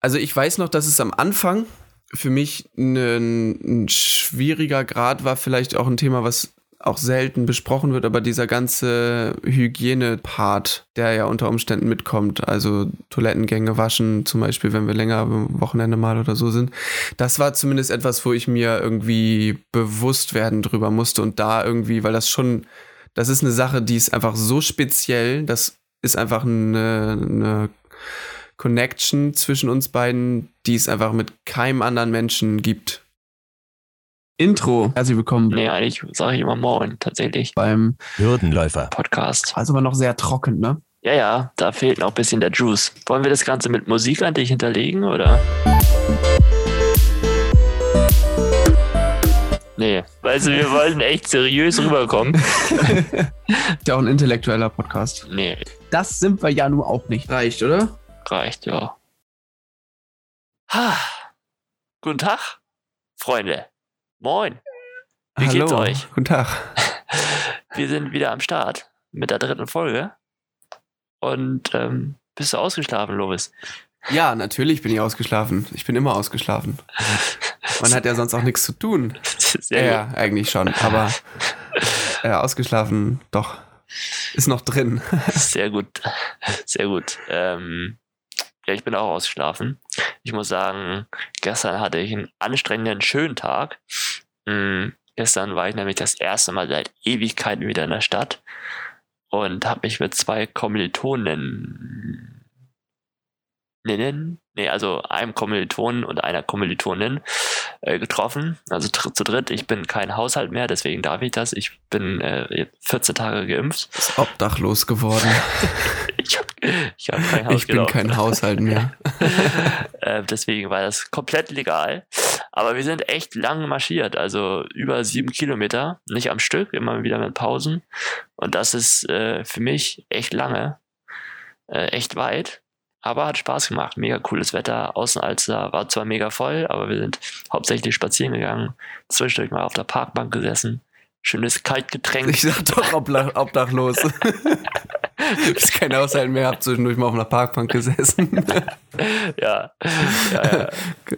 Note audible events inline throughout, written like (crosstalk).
Also ich weiß noch, dass es am Anfang für mich ein, ein schwieriger Grad war, vielleicht auch ein Thema, was auch selten besprochen wird, aber dieser ganze Hygiene-Part, der ja unter Umständen mitkommt, also Toilettengänge waschen, zum Beispiel, wenn wir länger am Wochenende mal oder so sind, das war zumindest etwas, wo ich mir irgendwie bewusst werden drüber musste und da irgendwie, weil das schon, das ist eine Sache, die ist einfach so speziell, das ist einfach eine, eine Connection zwischen uns beiden, die es einfach mit keinem anderen Menschen gibt. Intro. Herzlich willkommen. Nee, eigentlich sage ich immer Moin, tatsächlich. Beim Hürdenläufer Podcast. Also aber noch sehr trocken, ne? Ja, ja, da fehlt noch ein bisschen der Juice. Wollen wir das Ganze mit Musik an dich hinterlegen, oder? Nee, weißt du, wir (laughs) wollen echt seriös rüberkommen. (laughs) ist ja auch ein intellektueller Podcast. Nee. Das sind wir ja nun auch nicht. Reicht, oder? Reicht, ja. Ha. Guten Tag, Freunde. Moin. Wie Hallo. geht's euch? Guten Tag. (laughs) Wir sind wieder am Start mit der dritten Folge. Und ähm, bist du ausgeschlafen, Lovis? Ja, natürlich bin ich ausgeschlafen. Ich bin immer ausgeschlafen. Man hat ja sonst auch nichts zu tun. (laughs) Sehr ja, gut. eigentlich schon. Aber äh, ausgeschlafen, doch. Ist noch drin. (laughs) Sehr gut. Sehr gut. Ähm, ja, ich bin auch ausgeschlafen. Ich muss sagen, gestern hatte ich einen anstrengenden, schönen Tag. Mm, gestern war ich nämlich das erste Mal seit Ewigkeiten wieder in der Stadt und habe mich mit zwei Kommilitonen nee, also einem Kommilitonen und einer Kommilitonin äh, getroffen. Also zu dritt. Ich bin kein Haushalt mehr, deswegen darf ich das. Ich bin äh, 14 Tage geimpft. Ist obdachlos geworden. (laughs) Ich habe kein Haus Ich bin gelaufen. kein Haushalt mehr. (laughs) äh, deswegen war das komplett legal. Aber wir sind echt lang marschiert, also über sieben Kilometer, nicht am Stück, immer wieder mit Pausen. Und das ist äh, für mich echt lange, äh, echt weit. Aber hat Spaß gemacht. Mega cooles Wetter. Außenalster war zwar mega voll, aber wir sind hauptsächlich spazieren gegangen. Zwischendurch mal auf der Parkbank gesessen. Schönes Kaltgetränk. Ich sag doch obdachlos. (laughs) Du bist kein Haushalt mehr, hab zwischendurch mal auf einer Parkbank gesessen. (laughs) ja. ja, ja.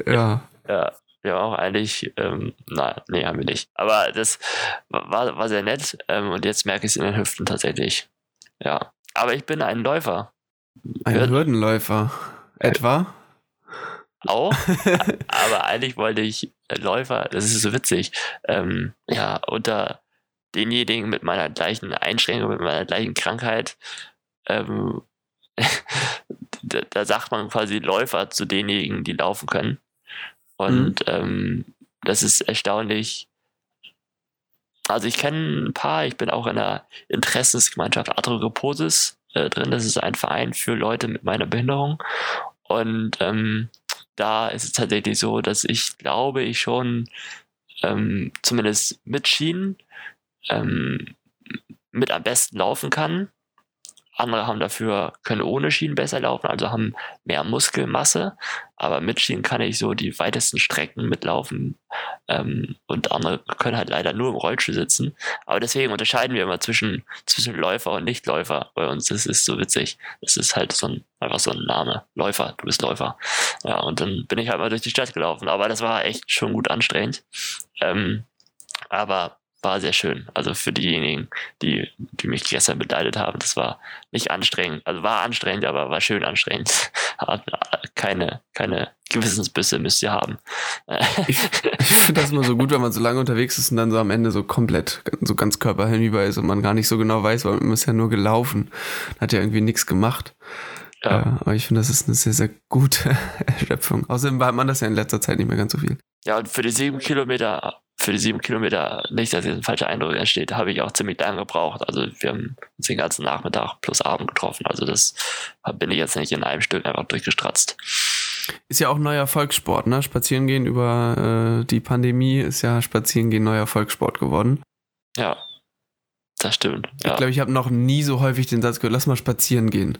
ja. Ja, wir haben auch eigentlich, ähm, nein, nee, haben wir nicht. Aber das war, war sehr nett ähm, und jetzt merke ich es in den Hüften tatsächlich. Ja. Aber ich bin ein Läufer. Ein Ja. Hürdenläufer. Etwa? Auch. (laughs) aber eigentlich wollte ich Läufer, das ist so witzig, ähm, ja, unter denjenigen mit meiner gleichen Einschränkung, mit meiner gleichen Krankheit, ähm, (laughs) da, da sagt man quasi Läufer zu denjenigen, die laufen können. Und ähm, das ist erstaunlich. Also ich kenne ein paar, ich bin auch in der Interessensgemeinschaft Arthroposis äh, drin. Das ist ein Verein für Leute mit meiner Behinderung. Und ähm, da ist es tatsächlich so, dass ich glaube, ich schon ähm, zumindest mit Schienen ähm, mit am besten laufen kann. Andere haben dafür, können ohne Schienen besser laufen, also haben mehr Muskelmasse. Aber mit Schienen kann ich so die weitesten Strecken mitlaufen. Ähm, und andere können halt leider nur im Rollstuhl sitzen. Aber deswegen unterscheiden wir immer zwischen, zwischen Läufer und Nichtläufer bei uns. Das ist so witzig. Das ist halt so ein, einfach so ein Name. Läufer, du bist Läufer. Ja, und dann bin ich halt mal durch die Stadt gelaufen. Aber das war echt schon gut anstrengend. Ähm, aber war sehr schön. Also für diejenigen, die, die mich gestern begleitet haben, das war nicht anstrengend. Also war anstrengend, aber war schön anstrengend. (laughs) keine, keine Gewissensbisse müsst ihr haben. Ich, finde das immer so gut, wenn man so lange unterwegs ist und dann so am Ende so komplett, so ganz körperhinüber ist und man gar nicht so genau weiß, weil man ist ja nur gelaufen. Hat ja irgendwie nichts gemacht. Ja. Äh, aber ich finde, das ist eine sehr, sehr gute (laughs) Erschöpfung. Außerdem hat man das ja in letzter Zeit nicht mehr ganz so viel. Ja, und für die sieben Kilometer, für die sieben Kilometer, nicht, dass jetzt ein falscher Eindruck entsteht, habe ich auch ziemlich lange gebraucht. Also wir haben uns den ganzen Nachmittag plus Abend getroffen. Also das bin ich jetzt nicht in einem Stück einfach durchgestratzt. Ist ja auch ein neuer Volkssport, ne? Spazierengehen über äh, die Pandemie ist ja Spazierengehen neuer Volkssport geworden. Ja, das stimmt. Ja. Ich glaube, ich habe noch nie so häufig den Satz gehört, lass mal spazieren gehen.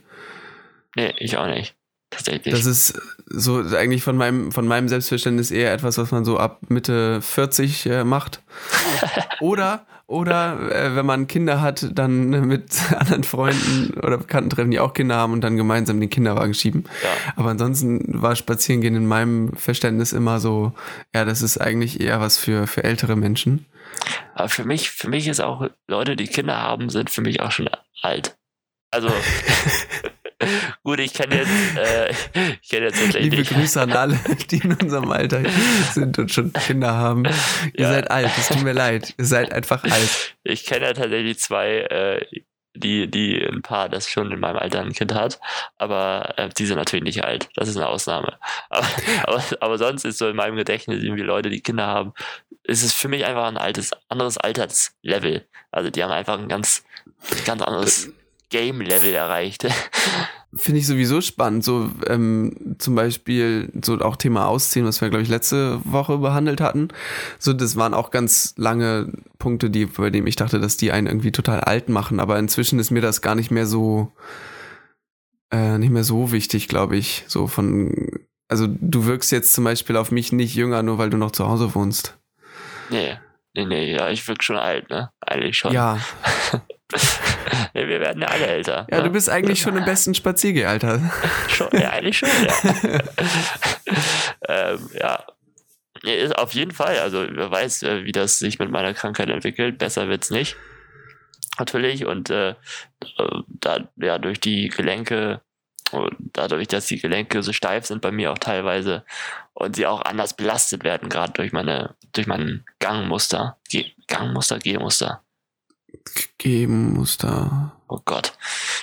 nee, ich auch nicht. Tatsächlich. Das ist so eigentlich von meinem, von meinem Selbstverständnis eher etwas, was man so ab Mitte 40 äh, macht. (laughs) oder, Oder äh, wenn man Kinder hat, dann mit (laughs) anderen Freunden oder Bekannten treffen, die auch Kinder haben und dann gemeinsam den Kinderwagen schieben. Ja. Aber ansonsten war Spazierengehen in meinem Verständnis immer so, ja, das ist eigentlich eher was für, für ältere Menschen. Aber für mich, für mich ist auch, Leute, die Kinder haben, sind für mich auch schon alt. Also, (laughs) gut, ich kenne jetzt, äh, ich kenne jetzt tatsächlich. Liebe Grüße an alle, die in unserem Alter sind und schon Kinder haben. Ihr Ja. seid alt, es tut mir leid. Ihr seid einfach alt. Ich kenne ja tatsächlich zwei, äh, die, die ein Paar, das schon in meinem Alter ein Kind hat, aber äh, die sind natürlich nicht alt. Das ist eine Ausnahme. Aber, (laughs) aber, aber sonst ist so in meinem Gedächtnis irgendwie Leute, die Kinder haben, ist es für mich einfach ein altes, anderes Alterslevel. Also die haben einfach ein ganz, ganz anderes Game-Level erreicht. Finde ich sowieso spannend. So ähm, zum Beispiel so auch Thema Ausziehen, was wir, glaube ich, letzte Woche behandelt hatten. So, das waren auch ganz lange Punkte, die, bei denen ich dachte, dass die einen irgendwie total alt machen. Aber inzwischen ist mir das gar nicht mehr so, äh, nicht mehr so wichtig, glaube ich. So von, also du wirkst jetzt zum Beispiel auf mich nicht jünger, nur weil du noch zu Hause wohnst. nee, nee, nee, ja, ich wirke schon alt, ne? Eigentlich schon. Ja, (laughs) (laughs) wir werden ja alle älter. ja, ne? du bist eigentlich schon im (laughs) besten Spaziergehalter. (laughs) Schon, ja, eigentlich schon, ja. ähm, ja. Ist auf jeden Fall. Also, wer weiß, äh, wie das sich mit meiner Krankheit entwickelt. Besser wird's nicht. Natürlich. Und äh, da, ja, durch die Gelenke, und dadurch, dass die Gelenke so steif sind bei mir auch teilweise und sie auch anders belastet werden, gerade durch meine, durch mein Gangmuster. Ge Gangmuster, Gehmuster. Geben-Muster. Oh Gott,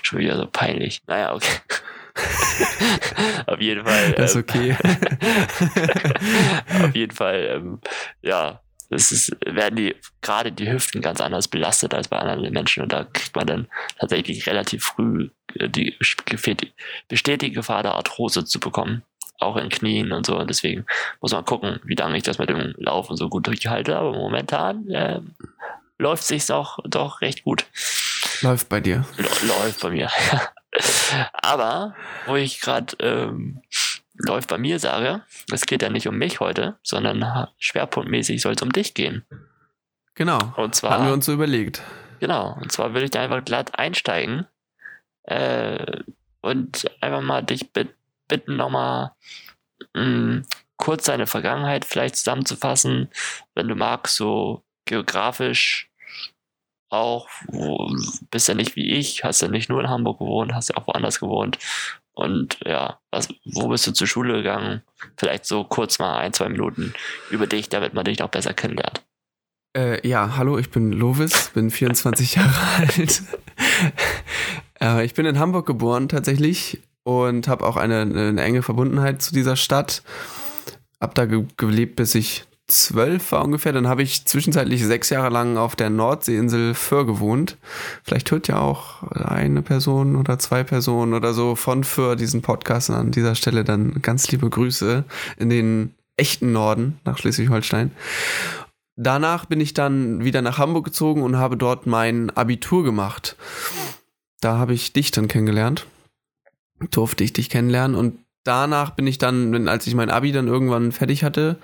schon wieder so peinlich. Naja, okay. (laughs) Auf jeden Fall. Das ist ähm, okay. (laughs) Auf jeden Fall, ähm, ja, es ist, werden die, gerade die Hüften ganz anders belastet als bei anderen Menschen und da kriegt man dann tatsächlich relativ früh äh, die, besteht die Gefahr der Arthrose zu bekommen. Auch in Knien und so. Und deswegen muss man gucken, wie lange ich das mit dem Laufen so gut durchhalte. Aber momentan ähm, läuft sich's auch doch recht gut. Läuft bei dir. L- läuft bei mir. (laughs) Aber wo ich gerade ähm, läuft bei mir sage, es geht ja nicht um mich heute, sondern schwerpunktmäßig soll es um dich gehen. Genau. Und Hatten wir zwar, uns so überlegt. genau, und zwar will ich da einfach glatt einsteigen äh, und einfach mal dich bit bitten, nochmal mh, kurz deine Vergangenheit vielleicht zusammenzufassen, wenn du magst, so geografisch auch, wo, bist ja nicht wie ich, hast ja nicht nur in Hamburg gewohnt, hast ja auch woanders gewohnt. Und ja, was, wo bist du zur Schule gegangen? Vielleicht so kurz mal ein, zwei Minuten über dich, damit man dich noch besser kennenlernt. Äh, ja, hallo, ich bin Lovis, bin 24 (laughs) Jahre alt. (laughs) äh, ich bin in Hamburg geboren tatsächlich und habe auch eine, eine enge Verbundenheit zu dieser Stadt. Hab da ge gelebt, bis ich zwölf war ungefähr. Dann habe ich zwischenzeitlich sechs Jahre lang auf der Nordseeinsel Föhr gewohnt. Vielleicht hört ja auch eine Person oder zwei Personen oder so von Föhr diesen Podcast. An dieser Stelle dann ganz liebe Grüße in den echten Norden nach Schleswig-Holstein. Danach bin ich dann wieder nach Hamburg gezogen und habe dort mein Abitur gemacht. Da habe ich dich dann kennengelernt. Durfte ich dich kennenlernen und danach bin ich dann, als ich mein Abi dann irgendwann fertig hatte,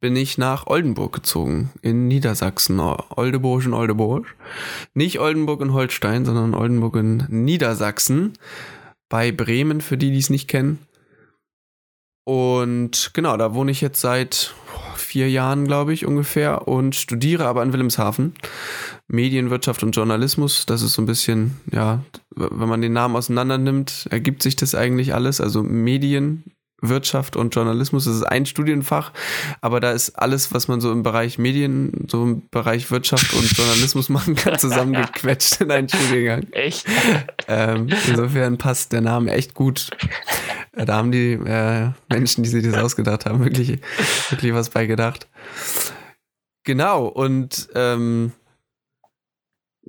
bin ich nach Oldenburg gezogen, in Niedersachsen. Oldeburg und Oldenburg. Nicht Oldenburg und Holstein, sondern Oldenburg in Niedersachsen. Bei Bremen, für die, die es nicht kennen. Und genau, da wohne ich jetzt seit vier Jahren, glaube ich, ungefähr und studiere aber in Wilhelmshaven. Medienwirtschaft und Journalismus, das ist so ein bisschen, ja, wenn man den Namen auseinander nimmt, ergibt sich das eigentlich alles. Also Medien, Wirtschaft und Journalismus, das ist ein Studienfach, aber da ist alles, was man so im Bereich Medien, so im Bereich Wirtschaft und Journalismus machen kann, zusammengequetscht in einen Studiengang. Echt? Ähm, insofern passt der Name echt gut. Äh, Da haben die äh, Menschen, die sich das ausgedacht haben, wirklich, wirklich was bei gedacht. Genau, und ähm,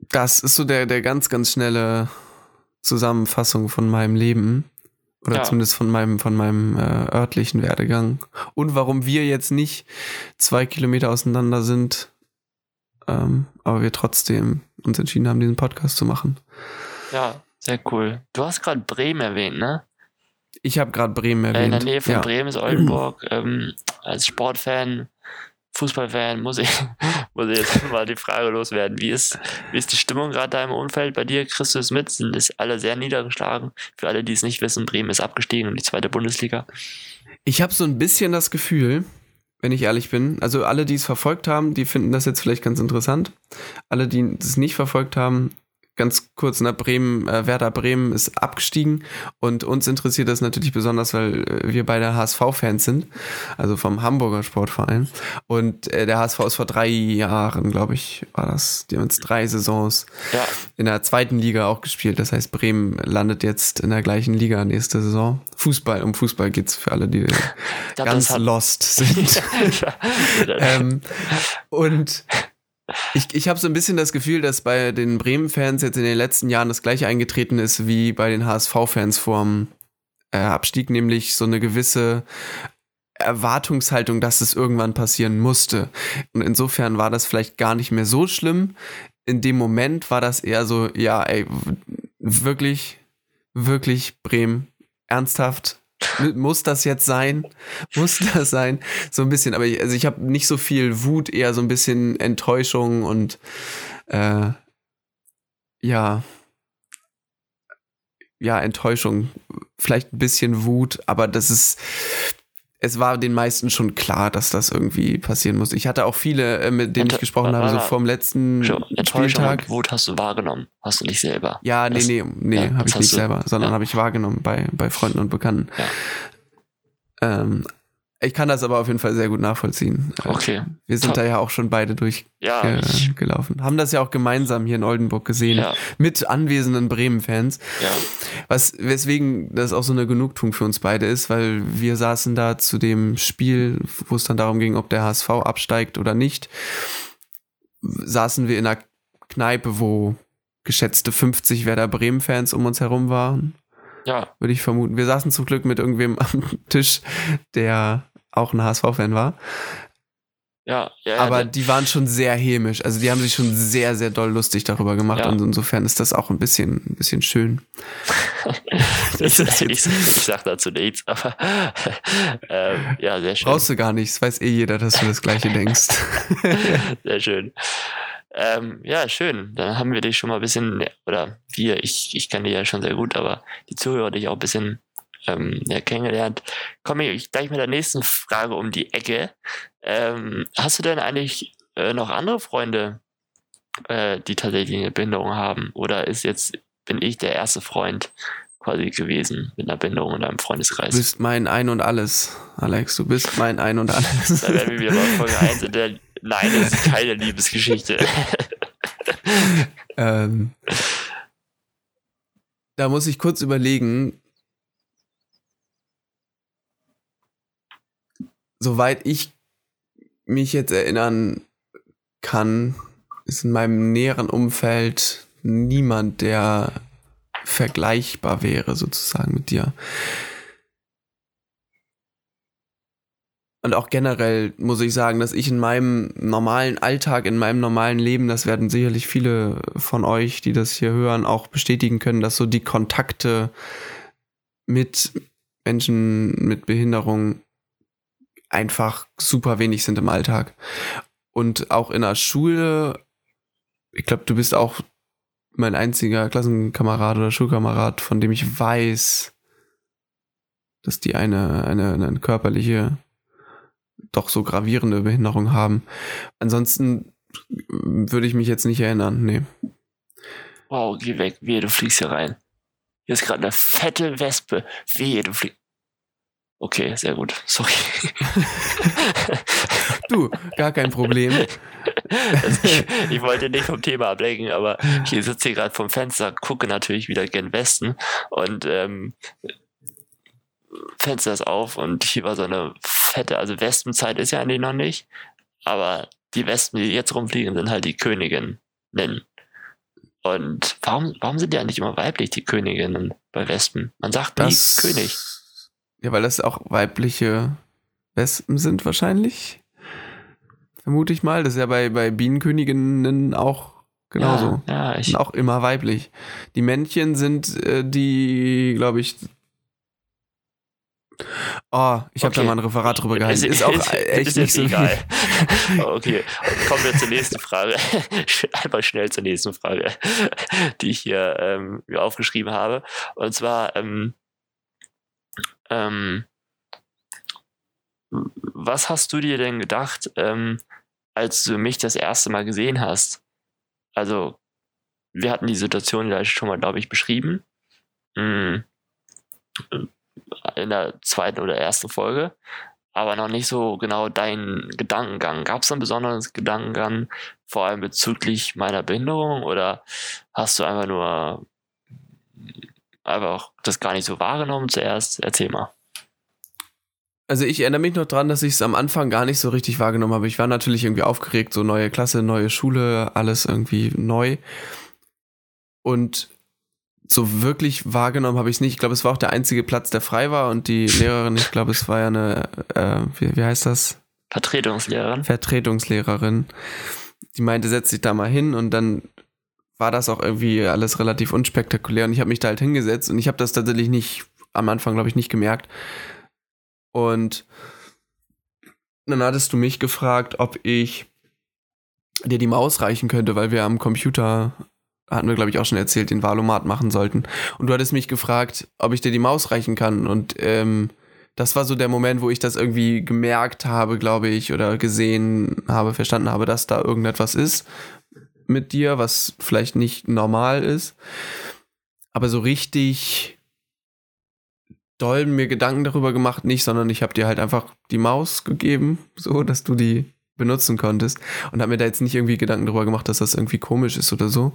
das ist so der, der ganz, ganz schnelle Zusammenfassung von meinem Leben. Oder Ja. zumindest von meinem, von meinem äh, örtlichen Werdegang. Und warum wir jetzt nicht zwei Kilometer auseinander sind, ähm, aber wir trotzdem uns entschieden haben, diesen Podcast zu machen. Ja, sehr cool. Du hast gerade Bremen erwähnt, ne? Ich habe gerade Bremen Äh, erwähnt. In der Nähe von ja. Bremen ist Oldenburg. (clears throat) Ähm, als Sportfan Fußballfan muss ich, (laughs) muss ich jetzt (laughs) mal die Frage loswerden. Wie ist, wie ist die Stimmung gerade da im Umfeld bei dir? Kriegst du es mit? Sind es alle sehr niedergeschlagen? Für alle, die es nicht wissen, Bremen ist abgestiegen in die zweite Bundesliga. Ich habe so ein bisschen das Gefühl, wenn ich ehrlich bin, also alle, die es verfolgt haben, die finden das jetzt vielleicht ganz interessant. Alle, die es nicht verfolgt haben, ganz kurz, ne, Bremen, äh, Werder Bremen ist abgestiegen und uns interessiert das natürlich besonders, weil äh, wir beide HSV-Fans sind, also vom Hamburger Sportverein. Und äh, der HSV ist vor drei Jahren, glaube ich, war das. Die haben jetzt drei Saisons Ja, in der zweiten Liga auch gespielt. Das heißt, Bremen landet jetzt in der gleichen Liga nächste Saison. Fußball, um Fußball geht's für alle, die glaub, ganz lost sind. (laughs) (laughs) ähm, und ich, ich habe so ein bisschen das Gefühl, dass bei den Bremen-Fans jetzt in den letzten Jahren das gleiche eingetreten ist wie bei den HSV-Fans vorm äh, Abstieg, nämlich so eine gewisse Erwartungshaltung, dass es irgendwann passieren musste. Und insofern war das vielleicht gar nicht mehr so schlimm. In dem Moment war das eher so, ja, ey, wirklich, wirklich Bremen, ernsthaft, (laughs) muss das jetzt sein? Muss das sein? So ein bisschen, aber ich, also ich habe nicht so viel Wut, eher so ein bisschen Enttäuschung und äh, ja, ja, Enttäuschung, vielleicht ein bisschen Wut, aber das ist, es war den meisten schon klar, dass das irgendwie passieren muss. Ich hatte auch viele, äh, mit denen ich gesprochen habe, so vorm letzten Spieltag. Wut hast du wahrgenommen, hast du nicht selber. Ja, nee, nee, nee, ja, habe ich nicht selber, sondern ja. habe ich wahrgenommen bei, bei Freunden und Bekannten. Ja. Ähm, ich kann das aber auf jeden Fall sehr gut nachvollziehen. Okay. Wir sind Top. da ja auch schon beide Ja, durchgelaufen. Haben das ja auch gemeinsam hier in Oldenburg gesehen. ja, Mit anwesenden Bremen-Fans. ja, Was, weswegen das auch so eine Genugtuung für uns beide ist, weil wir saßen da zu dem Spiel, wo es dann darum ging, ob der HSV absteigt oder nicht, saßen wir in einer Kneipe, wo geschätzte 50 Werder Bremen-Fans um uns herum waren, ja, würde ich vermuten. Wir saßen zum Glück mit irgendwem am Tisch, der auch ein HSV-Fan war. ja, ja. Aber ja, die waren schon sehr hämisch. Also die haben sich schon sehr, sehr doll lustig darüber gemacht. Ja. Und insofern ist das auch ein bisschen, ein bisschen schön. (laughs) ich, ich, sag dazu nichts, aber (laughs) ähm, ja, sehr schön. Brauchst du gar nicht. Es weiß eh jeder, dass du das Gleiche denkst. (laughs) Sehr schön. Ähm, ja, schön. Dann haben wir dich schon mal ein bisschen, oder wir, ich, ich kenne dich ja schon sehr gut, aber die Zuhörer dich auch ein bisschen ähm, ja, kennengelernt. Komme ich gleich mit der nächsten Frage um die Ecke. Ähm, hast du denn eigentlich äh, noch andere Freunde, äh, die tatsächlich eine Behinderung haben? Oder ist jetzt, bin ich der erste Freund quasi gewesen mit einer Behinderung in deinem Du Freundeskreis? bist mein Ein und Alles, Alex. Du bist mein Ein und Alles. (laughs) Da werden wir wieder bei Folge 1 in der Nein, das ist keine Liebesgeschichte. (laughs) ähm, da muss ich kurz überlegen. Soweit ich mich jetzt erinnern kann, ist in meinem näheren Umfeld niemand, der vergleichbar wäre, sozusagen mit dir. Und auch generell muss ich sagen, dass ich in meinem normalen Alltag, in meinem normalen Leben, das werden sicherlich viele von euch, die das hier hören, auch bestätigen können, dass so die Kontakte mit Menschen mit Behinderung einfach super wenig sind im Alltag. Und auch in der Schule, ich glaube, du bist auch mein einziger Klassenkamerad oder Schulkamerad, von dem ich weiß, dass die eine, eine, eine körperliche, doch so gravierende Behinderung haben. Ansonsten würde ich mich jetzt nicht erinnern, nee. Wow, geh weg. Wehe, du fliegst hier rein. Hier ist gerade eine fette Wespe. Wehe, du fliegst. Okay, sehr gut. (laughs) Sorry. (laughs) Du, gar kein Problem. Also ich, ich wollte nicht vom Thema ablenken, aber ich sitze hier gerade vom Fenster, gucke natürlich wieder gen Westen und ähm, Fenster ist auf und hier war so eine fette, also Wespenzeit ist ja eigentlich noch nicht, aber die Wespen, die jetzt rumfliegen, sind halt die Königinnen. Und warum, warum sind die eigentlich immer weiblich, die Königinnen bei Wespen? Man sagt nie Das, König. Ja, weil das auch weibliche Wespen sind wahrscheinlich. Vermute ich mal. Das ist ja bei, bei Bienenköniginnen auch genauso. Ja, ja ich, Sind auch immer weiblich. Die Männchen sind äh, die, glaube ich, Oh, ich habe Okay. da mal ein Referat drüber gehalten. Ist, Ist- auch ist- echt ist nicht so egal. (laughs) Okay, kommen wir zur nächsten Frage. (laughs) Einfach schnell zur nächsten Frage, die ich hier ähm, mir aufgeschrieben habe. Und zwar, ähm, ähm, was hast du dir denn gedacht, ähm, als du mich das erste Mal gesehen hast? Also, wir hatten die Situation gleich schon mal, glaube ich, beschrieben. Mm, In der zweiten oder ersten Folge aber noch nicht so genau deinen Gedankengang. Gab es einen besonderen Gedankengang, vor allem bezüglich meiner Behinderung, oder hast du einfach nur einfach das gar nicht so wahrgenommen zuerst? Erzähl mal. Also ich erinnere mich noch dran, dass ich es am Anfang gar nicht so richtig wahrgenommen habe. Ich war natürlich irgendwie aufgeregt, so neue Klasse, neue Schule, alles irgendwie neu. Und so wirklich wahrgenommen habe ich es nicht. Ich glaube, es war auch der einzige Platz, der frei war und die Lehrerin, ich glaube, es war ja eine, äh, wie, wie heißt das? Vertretungslehrerin? Vertretungslehrerin. Die meinte, setz dich da mal hin und dann war das auch irgendwie alles relativ unspektakulär und ich habe mich da halt hingesetzt und ich habe das tatsächlich nicht, am Anfang glaube ich nicht gemerkt. Und dann hattest du mich gefragt, ob ich dir die Maus reichen könnte, weil wir am Computer, hatten wir glaube ich auch schon erzählt, den Valomat machen sollten. Und du hattest mich gefragt, ob ich dir die Maus reichen kann und ähm, das war so der Moment, wo ich das irgendwie gemerkt habe, glaube ich, oder gesehen habe, verstanden habe, dass da irgendetwas ist mit dir, was vielleicht nicht normal ist. Aber so richtig doll mir Gedanken darüber gemacht nicht, sondern ich habe dir halt einfach die Maus gegeben, so dass du die benutzen konntest und habe mir da jetzt nicht irgendwie Gedanken darüber gemacht, dass das irgendwie komisch ist oder so.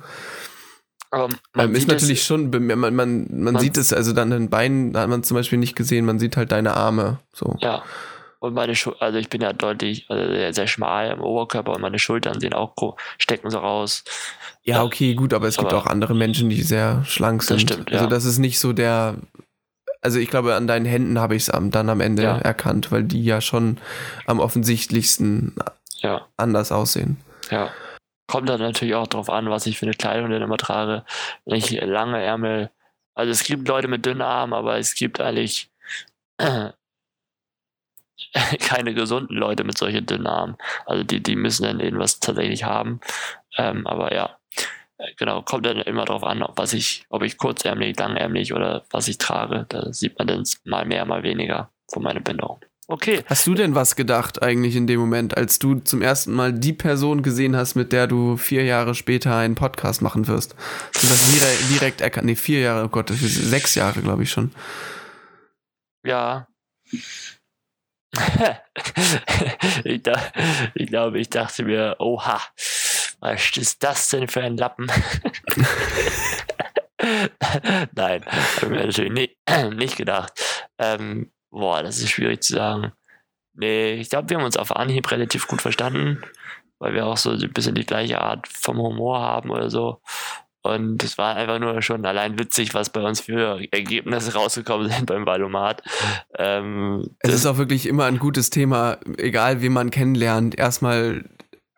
Aber Man ist sieht es- natürlich schon, man, man, man, Man- sieht es, also dann den Beinen, da hat man zum Beispiel nicht gesehen, man sieht halt deine Arme. So. Ja. Und meine Schultern, also ich bin ja deutlich, also sehr, sehr schmal im Oberkörper und meine Schultern sehen auch, stecken so raus. Ja, okay, gut, aber es gibt Aber- auch andere Menschen, die sehr schlank Das sind. stimmt, Also ja. das ist nicht so der. Also ich glaube, an deinen Händen habe ich es dann am Ende Ja. erkannt, weil die ja schon am offensichtlichsten Ja. anders aussehen. Ja. Kommt dann natürlich auch drauf an, was ich für eine Kleidung denn immer trage. Wenn ich lange Ärmel, also es gibt Leute mit dünnen Armen, aber es gibt eigentlich (laughs) keine gesunden Leute mit solchen dünnen Armen. Also die, die müssen dann irgendwas tatsächlich haben. Ähm, aber ja, Äh, genau, kommt dann immer drauf an, ob was ich, ob ich kurzärmlich, langärmlich oder was ich trage. Da sieht man dann mal mehr, mal weniger von meiner Behinderung. Okay. Hast du denn was gedacht eigentlich in dem Moment, als du zum ersten Mal die Person gesehen hast, mit der du vier Jahre später einen Podcast machen wirst? Hast du das direkt, direkt erkannt? Nee, vier Jahre, oh Gott, das ist sechs Jahre, glaube ich schon. Ja. (laughs) ich, da, ich glaube, ich dachte mir, oha, was ist das denn für ein Lappen? (laughs) Nein, habe ich mir natürlich nicht, (clears throat) nicht gedacht. Ähm, boah, das ist schwierig zu sagen. Nee, ich glaube, wir haben uns auf Anhieb relativ gut verstanden, weil wir auch so ein bisschen die gleiche Art vom Humor haben oder so. Und es war einfach nur schon allein witzig, was bei uns für Ergebnisse rausgekommen sind beim Valomat. Ähm, Es ist auch wirklich immer ein gutes Thema, egal wen man kennenlernt, erstmal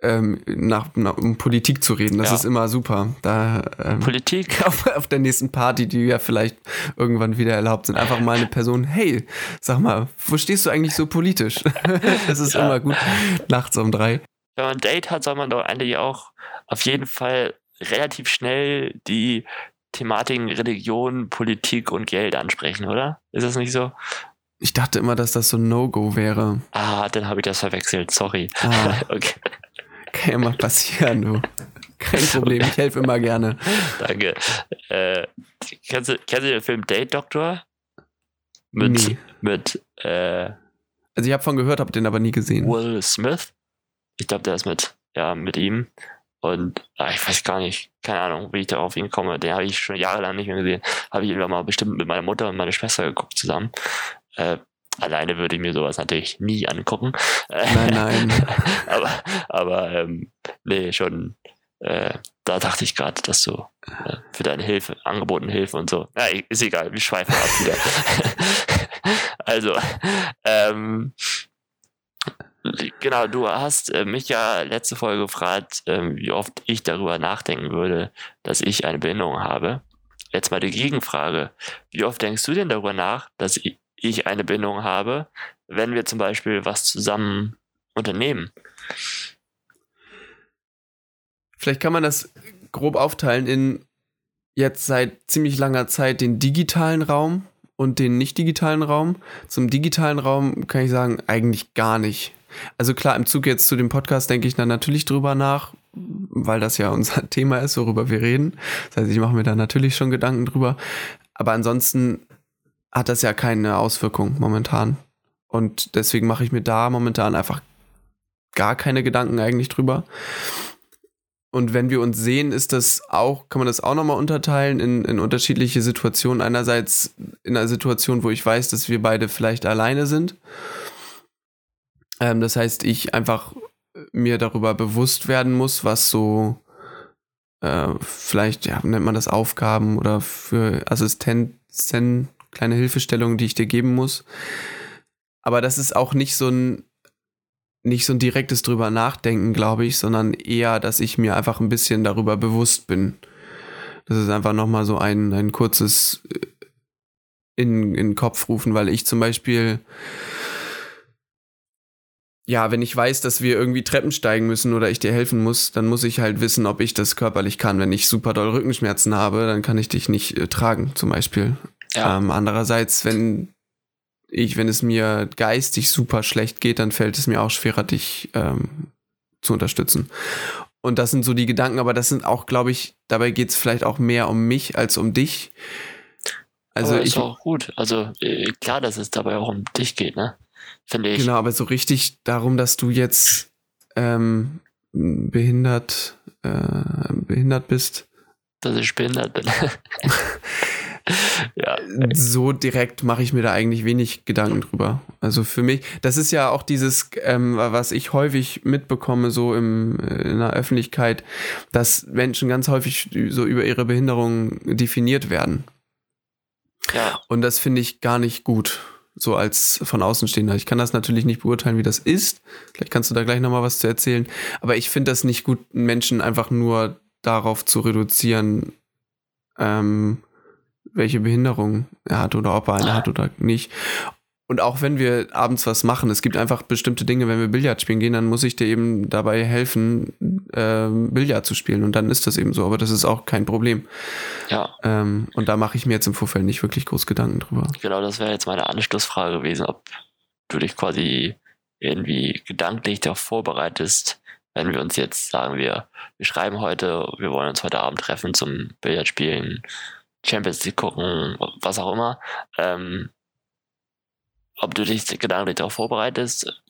ähm, nach, nach, um Politik zu reden. Das Ja. ist immer super. Da ähm, Politik. (laughs) auf, auf der nächsten Party, die ja vielleicht irgendwann wieder erlaubt sind, einfach mal eine Person, hey, sag mal, wo stehst du eigentlich so politisch? (laughs) das ist Ja. immer gut. Nachts um drei. Wenn man ein Date hat, soll man doch eigentlich auch auf jeden Fall relativ schnell die Thematiken Religion, Politik und Geld ansprechen, oder? Ist das nicht so? Ich dachte immer, dass das so ein No-Go wäre. Ah, dann habe ich das verwechselt. Sorry. Ah, (laughs) Okay, kann ja mal passieren, du. Kein Problem, ich helfe immer gerne. danke. Äh, kennst, du, kennst du den Film Date Doctor? Mit, Nie. mit äh, Also ich habe von gehört, habe den aber nie gesehen. Will Smith. Ich glaube, der ist mit, ja, mit ihm. Und ah, ich weiß gar nicht, keine Ahnung, wie ich darauf hinkomme. Den habe ich schon jahrelang nicht mehr gesehen. Habe ich irgendwann mal bestimmt mit meiner Mutter und meiner Schwester geguckt zusammen. Äh, alleine würde ich mir sowas natürlich nie angucken. Äh, Nein, (laughs) nein. aber, aber ähm, nee, schon. Äh, da dachte ich gerade, dass du äh, für deine Hilfe, angebotene Hilfe und so. Na, ist egal, wir schweifen ab wieder. (laughs) also, ähm, genau, du hast äh, mich ja letzte Folge gefragt, ähm, wie oft ich darüber nachdenken würde, dass ich eine Behinderung habe. Jetzt mal die Gegenfrage. Wie oft denkst du denn darüber nach, dass ich, eine Bindung habe, wenn wir zum Beispiel was zusammen unternehmen. Vielleicht kann man das grob aufteilen in jetzt seit ziemlich langer Zeit den digitalen Raum und den nicht digitalen Raum. Zum digitalen Raum kann ich sagen, eigentlich gar nicht. Also klar, im Zug jetzt zu dem Podcast denke ich dann natürlich drüber nach, weil das ja unser (laughs) Thema ist, worüber wir reden. Das heißt, ich mache mir da natürlich schon Gedanken drüber. Aber ansonsten hat das ja keine Auswirkung momentan. Und deswegen mache ich mir da momentan einfach gar keine Gedanken eigentlich drüber. Und wenn wir uns sehen, ist das auch, kann man das auch nochmal unterteilen in, in unterschiedliche Situationen. Einerseits in einer Situation, wo ich weiß, dass wir beide vielleicht alleine sind. Ähm, das heißt, ich einfach mir darüber bewusst werden muss, was so äh, vielleicht, ja, nennt man das Aufgaben oder für Assistenzen, kleine Hilfestellungen, die ich dir geben muss. Aber das ist auch nicht so ein nicht so ein direktes drüber nachdenken, glaube ich, sondern eher, dass ich mir einfach ein bisschen darüber bewusst bin. Das ist einfach nochmal so ein, ein kurzes äh, in, in den Kopf rufen, weil ich zum Beispiel, ja, wenn ich weiß, dass wir irgendwie Treppen steigen müssen oder ich dir helfen muss, dann muss ich halt wissen, ob ich das körperlich kann. Wenn ich super doll Rückenschmerzen habe, dann kann ich dich nicht äh, tragen, zum Beispiel. Ja. Ähm, andererseits, wenn ich, wenn es mir geistig super schlecht geht, dann fällt es mir auch schwerer, dich ähm, zu unterstützen. Und das sind so die Gedanken, aber das sind auch, glaube ich, dabei geht es vielleicht auch mehr um mich als um dich. Also aber ist ich, auch gut. Also äh, klar, dass es dabei auch um dich geht, ne? Finde ich. Genau, aber so richtig darum, dass du jetzt ähm, behindert, äh, behindert bist. Dass ich behindert bin. (laughs) ja. So direkt mache ich mir da eigentlich wenig Gedanken drüber. Also für mich, das ist ja auch dieses, ähm, was ich häufig mitbekomme, so im, in der Öffentlichkeit, dass Menschen ganz häufig so über ihre Behinderung definiert werden. Ja. Und das finde ich gar nicht gut, so als von Außenstehender. Ich kann das natürlich nicht beurteilen, wie das ist. Vielleicht kannst du da gleich nochmal was zu erzählen. Aber ich finde das nicht gut, Menschen einfach nur darauf zu reduzieren, ähm, welche Behinderung er hat oder ob er eine hat oder nicht. Und auch wenn wir abends was machen, es gibt einfach bestimmte Dinge, wenn wir Billard spielen gehen, dann muss ich dir eben dabei helfen, äh, Billard zu spielen. Und dann ist das eben so. Aber das ist auch kein Problem. Ja. Ähm, und da mache ich mir jetzt im Vorfeld nicht wirklich groß Gedanken drüber. Genau, das wäre jetzt meine Anschlussfrage gewesen, ob du dich quasi irgendwie gedanklich darauf vorbereitest, wenn wir uns jetzt sagen, wir, wir schreiben heute, wir wollen uns heute Abend treffen zum Billardspielen Champions League gucken, was auch immer. Ähm, ob du dich gedanklich darauf vorbereitest,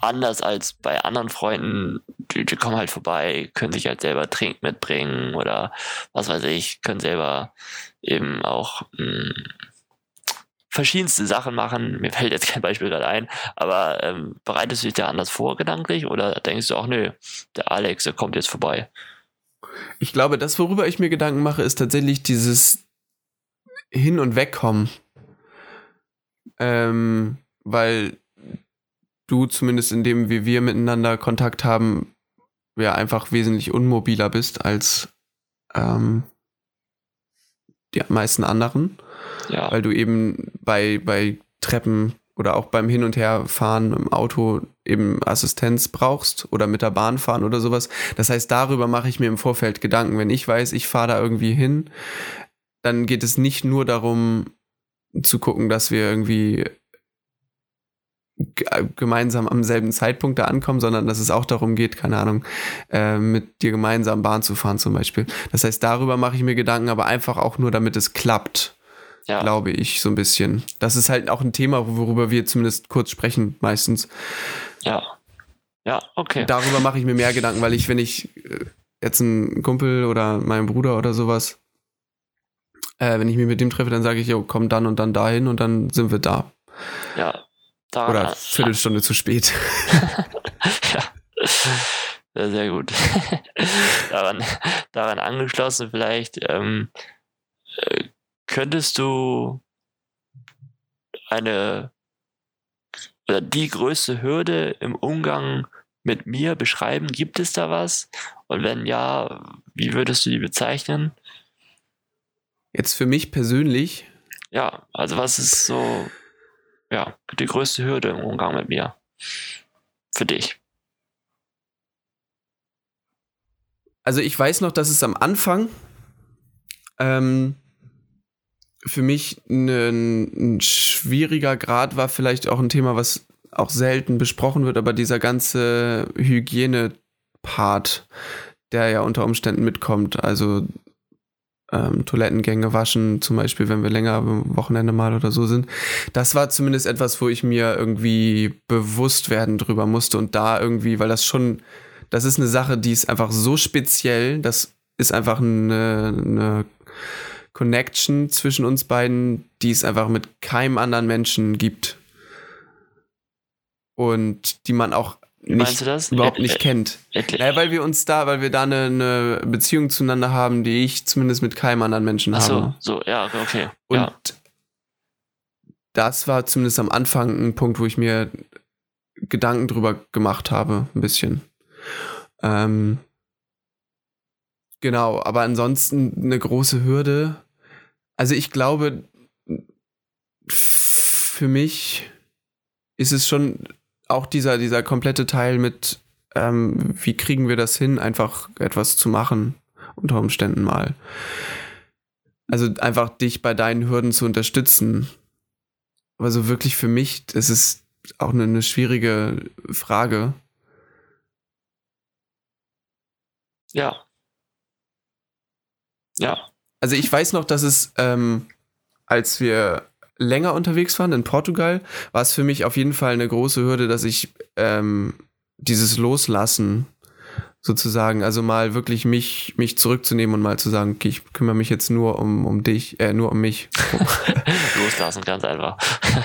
anders als bei anderen Freunden, die, die, kommen halt vorbei, können sich halt selber Trink mitbringen oder was weiß ich, können selber eben auch mh, hm, verschiedenste Sachen machen. Mir (laughs) fällt jetzt kein Beispiel gerade ein, aber ähm, bereitest du dich da anders vor gedanklich oder denkst du auch, nö, der Alex, der kommt jetzt vorbei? Ich glaube, das, worüber ich mir Gedanken mache, ist tatsächlich dieses Hin- und Wegkommen. Ähm, weil du zumindest in dem, wie wir miteinander Kontakt haben, ja einfach wesentlich unmobiler bist als ähm, die meisten anderen. Ja. Weil du eben bei, bei Treppen oder auch beim Hin- und Herfahren im Auto eben Assistenz brauchst oder mit der Bahn fahren oder sowas. Das heißt, darüber mache ich mir im Vorfeld Gedanken. Wenn ich weiß, ich fahre da irgendwie hin, dann geht es nicht nur darum zu gucken, dass wir irgendwie gemeinsam am selben Zeitpunkt da ankommen, sondern dass es auch darum geht, keine Ahnung, äh, mit dir gemeinsam Bahn zu fahren zum Beispiel. Das heißt, darüber mache ich mir Gedanken, aber einfach auch nur, damit es klappt ja. glaube ich, so ein bisschen. Das ist halt auch ein Thema, worüber wir zumindest kurz sprechen, meistens. Ja. Ja, okay. Darüber mache ich mir mehr Gedanken, weil ich, wenn ich äh, jetzt einen Kumpel oder meinen Bruder oder sowas, äh, wenn ich mich mit dem treffe, dann sage ich, jo, komm dann und dann dahin und dann sind wir da. Ja. Da, oder Viertelstunde ja. zu spät. (laughs) ja. ja. Sehr gut. (laughs) daran, daran angeschlossen vielleicht, ähm, äh, könntest du eine oder die größte Hürde im Umgang mit mir beschreiben? Gibt es da was? Und wenn ja, wie würdest du die bezeichnen? Jetzt für mich persönlich? Ja, also was ist so ja, die größte Hürde im Umgang mit mir? Für dich. Also ich weiß noch, dass es am Anfang ähm, für mich ein, ein schwieriger Grad war, vielleicht auch ein Thema, was auch selten besprochen wird, aber dieser ganze Hygiene-Part, der ja unter Umständen mitkommt, also ähm, Toilettengänge waschen, zum Beispiel, wenn wir länger am Wochenende mal oder so sind. Das war zumindest etwas, wo ich mir irgendwie bewusst werden drüber musste und da irgendwie, weil das schon, das ist eine Sache, die ist einfach so speziell, das ist einfach eine, eine Connection zwischen uns beiden, die es einfach mit keinem anderen Menschen gibt. Und die man auch nicht, überhaupt nicht kennt. Naja, weil wir uns da, weil wir da eine, eine, Beziehung zueinander haben, die ich zumindest mit keinem anderen Menschen Ach so, habe. So, ja, okay. Und ja. das war zumindest am Anfang ein Punkt, wo ich mir Gedanken drüber gemacht habe, ein bisschen. Ähm, genau, aber ansonsten eine große Hürde. Also ich glaube, für mich ist es schon auch dieser, dieser komplette Teil mit, ähm, wie kriegen wir das hin, einfach etwas zu machen, unter Umständen mal. Also einfach dich bei deinen Hürden zu unterstützen. Aber so wirklich für mich, das ist auch eine, eine schwierige Frage. Ja. Ja. Also ich weiß noch, dass es, ähm, als wir länger unterwegs waren in Portugal, war es für mich auf jeden Fall eine große Hürde, dass ich ähm, dieses Loslassen sozusagen, also mal wirklich mich, mich zurückzunehmen und mal zu sagen, okay, ich kümmere mich jetzt nur um, um dich, äh, nur um mich. (laughs) Loslassen, ganz einfach.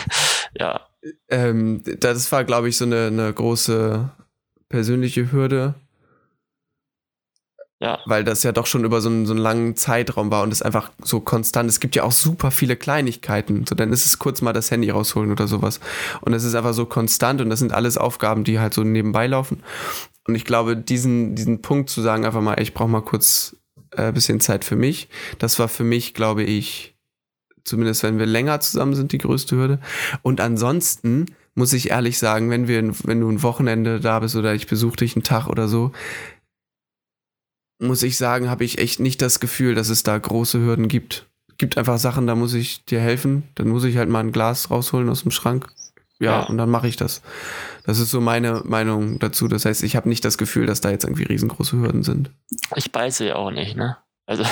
(laughs) ja. Ähm, das war, glaube ich, so eine, eine große persönliche Hürde. Ja. Weil das ja doch schon über so einen, so einen langen Zeitraum war und es einfach so konstant. Es gibt ja auch super viele Kleinigkeiten. So, dann ist es kurz mal das Handy rausholen oder sowas. Und es ist einfach so konstant und das sind alles Aufgaben, die halt so nebenbei laufen. Und ich glaube, diesen, diesen Punkt zu sagen, einfach mal, ich brauche mal kurz ein äh, bisschen Zeit für mich, das war für mich, glaube ich, zumindest wenn wir länger zusammen sind, die größte Hürde. Und ansonsten muss ich ehrlich sagen, wenn wir, wenn du ein Wochenende da bist oder ich besuche dich einen Tag oder so, muss ich sagen, habe ich echt nicht das Gefühl, dass es da große Hürden gibt. Es gibt einfach Sachen, da muss ich dir helfen. Dann muss ich halt mal ein Glas rausholen aus dem Schrank. Ja, ja. und dann mache ich das. Das ist so meine Meinung dazu. Das heißt, ich habe nicht das Gefühl, dass da jetzt irgendwie riesengroße Hürden sind. Ich beiße ja auch nicht, ne? Also. (laughs)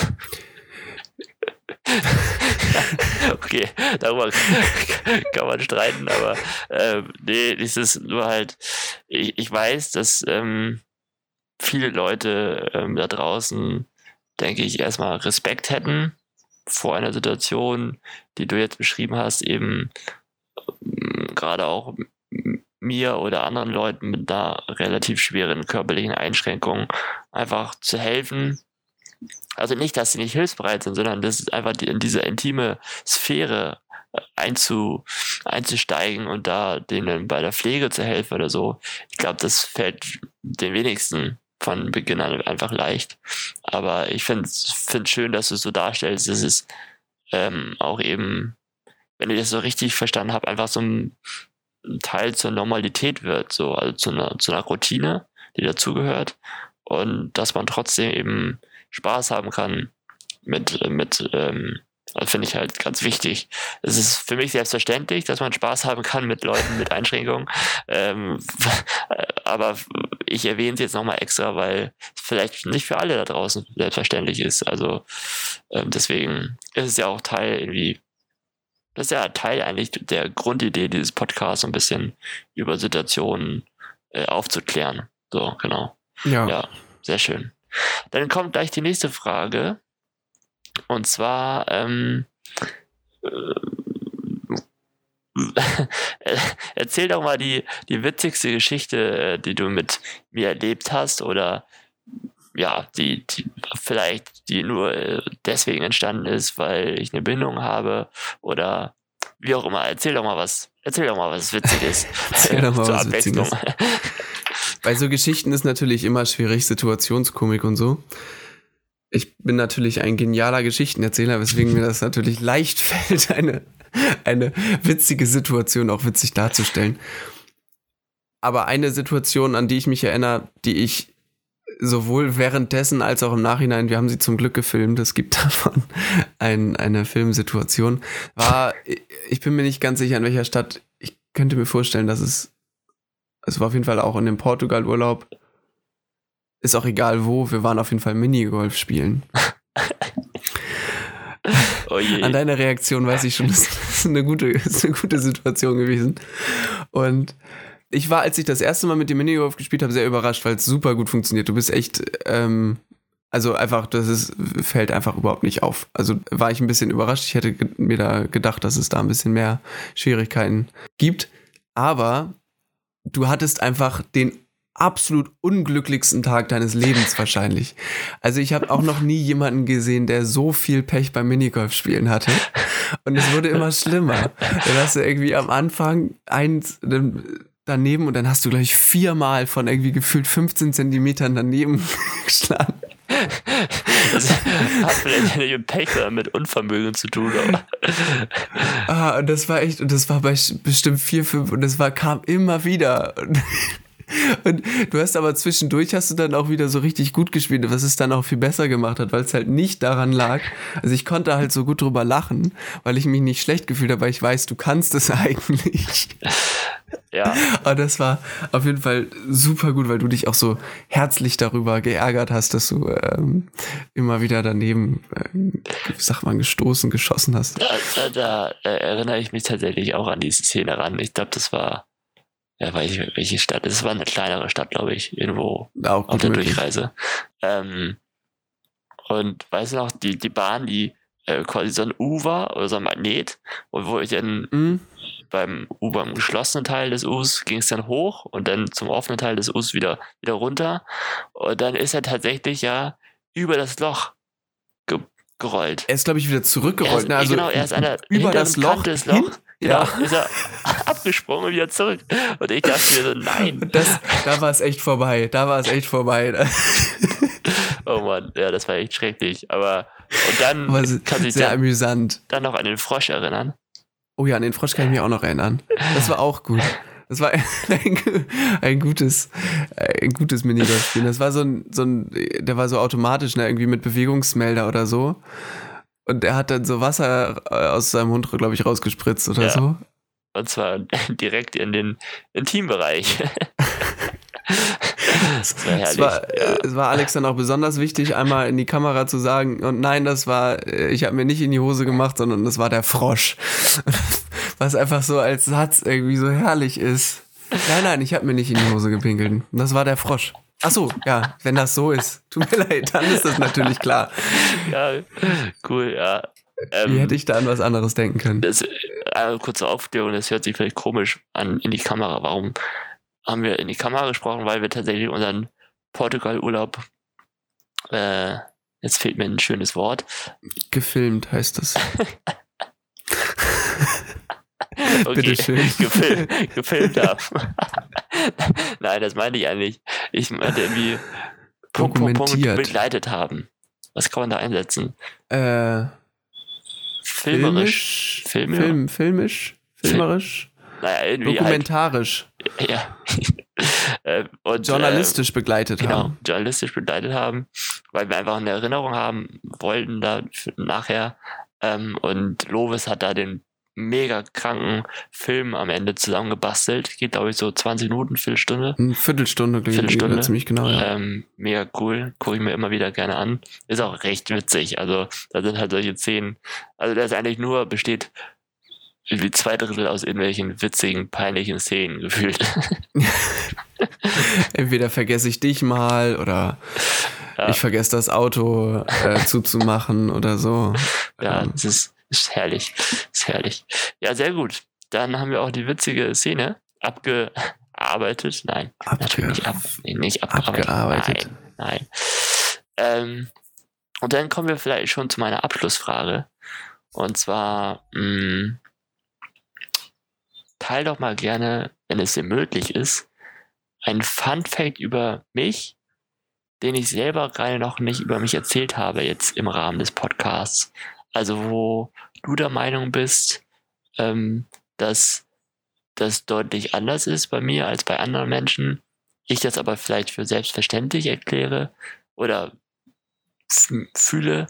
okay, darüber kann man streiten, aber äh, nee, es ist nur halt, ich, ich weiß, dass ähm, viele Leute ähm, da draußen, denke ich, erstmal Respekt hätten vor einer Situation, die du jetzt beschrieben hast, eben ähm, gerade auch mir oder anderen Leuten mit einer relativ schweren körperlichen Einschränkung einfach zu helfen. Also nicht, dass sie nicht hilfsbereit sind, sondern das ist einfach die, in diese intime Sphäre äh, einzu, einzusteigen und da denen bei der Pflege zu helfen oder so. Ich glaube, das fällt den wenigsten von Beginn an einfach leicht. Aber ich finde es schön, dass du es so darstellst, dass es ähm, auch eben, wenn ich das so richtig verstanden habe, einfach so ein Teil zur Normalität wird, so, also zu einer, zu einer Routine, die dazugehört. Und dass man trotzdem eben Spaß haben kann mit, mit ähm, finde ich halt ganz wichtig. Es ist für mich selbstverständlich, dass man Spaß haben kann mit Leuten mit Einschränkungen. Ähm, (laughs) aber ich erwähne es jetzt nochmal extra, weil es vielleicht nicht für alle da draußen selbstverständlich ist. Also ähm, deswegen ist es ja auch Teil irgendwie, das ist ja Teil eigentlich der Grundidee dieses Podcasts, so ein bisschen über Situationen äh, aufzuklären. So, genau. Ja. Ja, sehr schön. Dann kommt gleich die nächste Frage. Und zwar, ähm, äh, erzähl doch mal die, die witzigste Geschichte, äh, die du mit mir erlebt hast oder ja, die, die vielleicht die nur äh, deswegen entstanden ist, weil ich eine Bindung habe oder wie auch immer. Erzähl doch mal was. Erzähl doch mal was Witziges. (laughs) erzähl doch mal (laughs) was Witziges. Bei so Geschichten ist natürlich immer schwierig, Situationskomik und so ich bin natürlich ein genialer Geschichtenerzähler, weswegen mir das natürlich leicht (laughs) fällt, eine, eine witzige Situation auch witzig darzustellen. Aber eine Situation, an die ich mich erinnere, die ich sowohl währenddessen als auch im Nachhinein, wir haben sie zum Glück gefilmt, es gibt (laughs) davon ein, eine Filmsituation, war, ich bin mir nicht ganz sicher, in welcher Stadt, ich könnte mir vorstellen, dass es, es war auf jeden Fall auch in dem Portugal-Urlaub, ist auch egal wo, wir waren auf jeden Fall Minigolf spielen. (laughs) Oh An deiner Reaktion weiß ich schon, das ist eine gute, ist eine gute Situation gewesen. Und ich war, als ich das erste Mal mit dem Minigolf gespielt habe, sehr überrascht, weil es super gut funktioniert. Du bist echt, ähm, also einfach, das ist, fällt einfach überhaupt nicht auf. Also war ich ein bisschen überrascht. Ich hätte mir da gedacht, dass es da ein bisschen mehr Schwierigkeiten gibt. Aber du hattest einfach den absolut unglücklichsten Tag deines Lebens wahrscheinlich. Also ich habe auch noch nie jemanden gesehen, der so viel Pech beim Minigolf spielen hatte. Und es wurde immer schlimmer. Dann hast du irgendwie am Anfang eins daneben und dann hast du gleich viermal von irgendwie gefühlt 15 Zentimetern daneben (laughs) geschlagen. Das hat vielleicht nicht mit Pech, sondern mit Unvermögen zu tun. Aber. Ah, und das war echt, und das war bei bestimmt vier, fünf, und das war, kam immer wieder. Und du hast aber zwischendurch hast du dann auch wieder so richtig gut gespielt, was es dann auch viel besser gemacht hat, weil es halt nicht daran lag. Also ich konnte halt so gut drüber lachen, weil ich mich nicht schlecht gefühlt habe, weil ich weiß, du kannst es (laughs) eigentlich. Ja. Aber das war auf jeden Fall super gut, weil du dich auch so herzlich darüber geärgert hast, dass du ähm, immer wieder daneben, äh, sag mal, gestoßen, geschossen hast. Da, da, da erinnere ich mich tatsächlich auch an diese Szene ran. Ich glaube, das war ja, weiß ich, welche Stadt. Es war eine kleinere Stadt, glaube ich, irgendwo Auch auf der möglich. Durchreise. Ähm, und weißt du noch, die, die Bahn, die äh, quasi so ein U war oder so ein Magnet, und wo ich dann mhm. beim U, beim geschlossenen Teil des Us ging es dann hoch und dann zum offenen Teil des Us wieder, wieder runter. Und dann ist er tatsächlich ja über das Loch ge gerollt. Er ist, glaube ich, wieder zurückgerollt. Er ist, ne? also genau, er ist einer über das Loch, Loch Genau, ja. ist er (laughs) abgesprungen und wieder zurück. Und ich dachte mir so, nein. Das, da war es echt vorbei. Da war es echt vorbei. (laughs) oh Mann, ja, das war echt schrecklich. Aber und dann Aber kann sich sehr dann, amüsant. Dann noch an den Frosch erinnern. Oh ja, an den Frosch kann ich mich auch noch erinnern. Das war auch gut. Das war (laughs) ein, ein gutes, ein gutes Minigolf-Spiel. Das war so ein, so ein, der war so automatisch, ne, irgendwie mit Bewegungsmelder oder so. Und er hat dann so Wasser äh, aus seinem Hund, glaube ich, rausgespritzt oder ja. so. Und zwar (laughs) direkt in den Intimbereich. (laughs) das war herrlich. Es war, ja. es war Alex dann auch besonders wichtig, einmal in die Kamera zu sagen, und nein, das war, äh, ich habe mir nicht in die Hose gemacht, sondern das war der Frosch. (laughs) Was einfach so als Satz irgendwie so herrlich ist. Nein, nein, ich habe mir nicht in die Hose gepinkelt. Das war der Frosch. Ach so, ja, wenn das so ist. Tut mir leid, dann ist das natürlich klar. Ja, cool, ja. Ähm, Wie hätte ich da an was anderes denken können? Das, eine kurze Aufklärung, das hört sich vielleicht komisch an in die Kamera. Warum haben wir in die Kamera gesprochen? Weil wir tatsächlich unseren Portugal-Urlaub, äh, jetzt fehlt mir ein schönes Wort. Gefilmt heißt das. (laughs) (laughs) okay. Bitteschön. Gefilmt, gefilmt haben. Nein, das meine ich eigentlich. Ich meinte irgendwie Punkt, Punkt, Punkt begleitet haben. Was kann man da einsetzen? Äh, filmerisch. Filmisch? Film, filmisch? Filmerisch? Naja, irgendwie halt Dokumentarisch. Halt, (laughs) ja. (laughs) Äh, und, journalistisch äh, begleitet genau, haben. journalistisch begleitet haben, weil wir einfach eine Erinnerung haben wollten da nachher. Ähm, und Lovis hat da den mega kranken Film am Ende zusammengebastelt. Geht, glaube ich, so 20 Minuten, Viertelstunde. Eine Viertelstunde, Viertelstunde. ziemlich genau, ja. Ähm, mega cool. Gucke ich mir immer wieder gerne an. Ist auch recht witzig. Also, da sind halt solche Szenen. Also, der ist eigentlich nur besteht wie zwei Drittel aus irgendwelchen witzigen, peinlichen Szenen gefühlt. (laughs) Entweder vergesse ich dich mal oder ja. ich vergesse das Auto äh, zuzumachen oder so. Ja, ähm. es ist ist herrlich. Ist herrlich. Ja, sehr gut. Dann haben wir auch die witzige Szene abgearbeitet. Nein, Abge natürlich nicht, ab, nicht abgearbeitet. abgearbeitet. Nein, nein. Ähm, und dann kommen wir vielleicht schon zu meiner Abschlussfrage. Und zwar, mh, hm, teil doch mal gerne, wenn es dir möglich ist, ein Fun Fact über mich, den ich selber gerade noch nicht über mich erzählt habe, jetzt im Rahmen des Podcasts. Also wo du der Meinung bist, ähm, dass das deutlich anders ist bei mir als bei anderen Menschen, ich das aber vielleicht für selbstverständlich erkläre oder fühle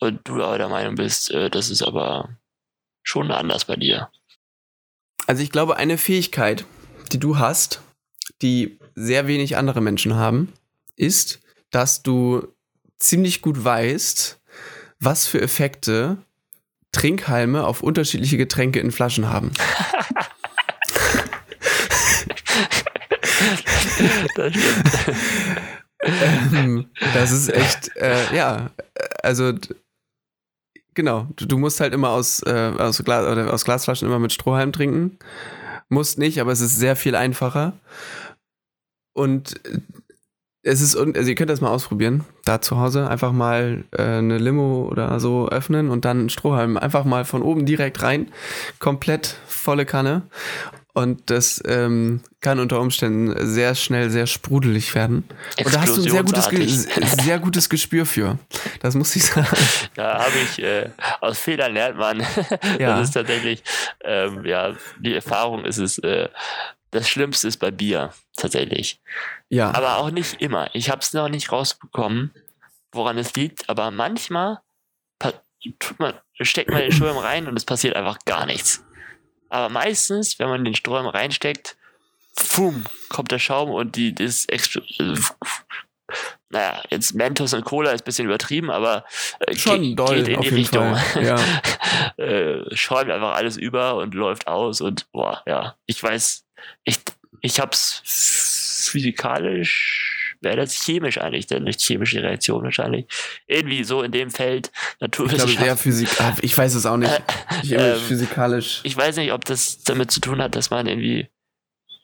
und du aber der Meinung bist, äh, das ist aber schon anders bei dir. Also ich glaube, eine Fähigkeit, die du hast, die sehr wenig andere Menschen haben, ist, dass du ziemlich gut weißt, was für Effekte Trinkhalme auf unterschiedliche Getränke in Flaschen haben. das ähm, das ist echt, äh, ja, also genau, du, du, musst halt immer aus, äh, aus, Glas, oder aus Glasflaschen immer mit Strohhalm trinken. Musst nicht, aber es ist sehr viel einfacher. Und es ist, also ihr könnt das mal ausprobieren, da zu Hause. Einfach mal äh, eine Limo oder so öffnen und dann Strohhalm einfach mal von oben direkt rein. Komplett volle Kanne. Und das ähm, kann unter Umständen sehr schnell sehr sprudelig werden. Und da hast du ein sehr gutes, sehr gutes Gespür für. Das muss ich sagen. (laughs) Da habe ich, äh, aus Fehlern lernt man. Ja. Das ist tatsächlich, ähm, ja, die Erfahrung ist es, äh, das Schlimmste ist bei Bier, tatsächlich. Ja. Aber auch nicht immer. Ich habe es noch nicht rausbekommen, woran es liegt, aber manchmal tut man, steckt man den (clears throat) Sturm rein und es passiert einfach gar nichts. Aber meistens, wenn man den Strom reinsteckt, pfum, kommt der Schaum und die das äh, naja, jetzt Mentos und Cola ist ein bisschen übertrieben, aber äh, Schon geht, doll, geht in die Richtung. (laughs) Ja. äh, schäumt einfach alles über und läuft aus und boah, ja, ich weiß, ich, ich hab's physikalisch, wäre das chemisch eigentlich, denn nicht chemische Reaktion wahrscheinlich. Irgendwie so in dem Feld Naturwissenschaft. Ich glaube, der Physik, ich weiß es auch nicht. (laughs) Ich, ähm, physikalisch. Ich weiß nicht, ob das damit zu tun hat, dass man irgendwie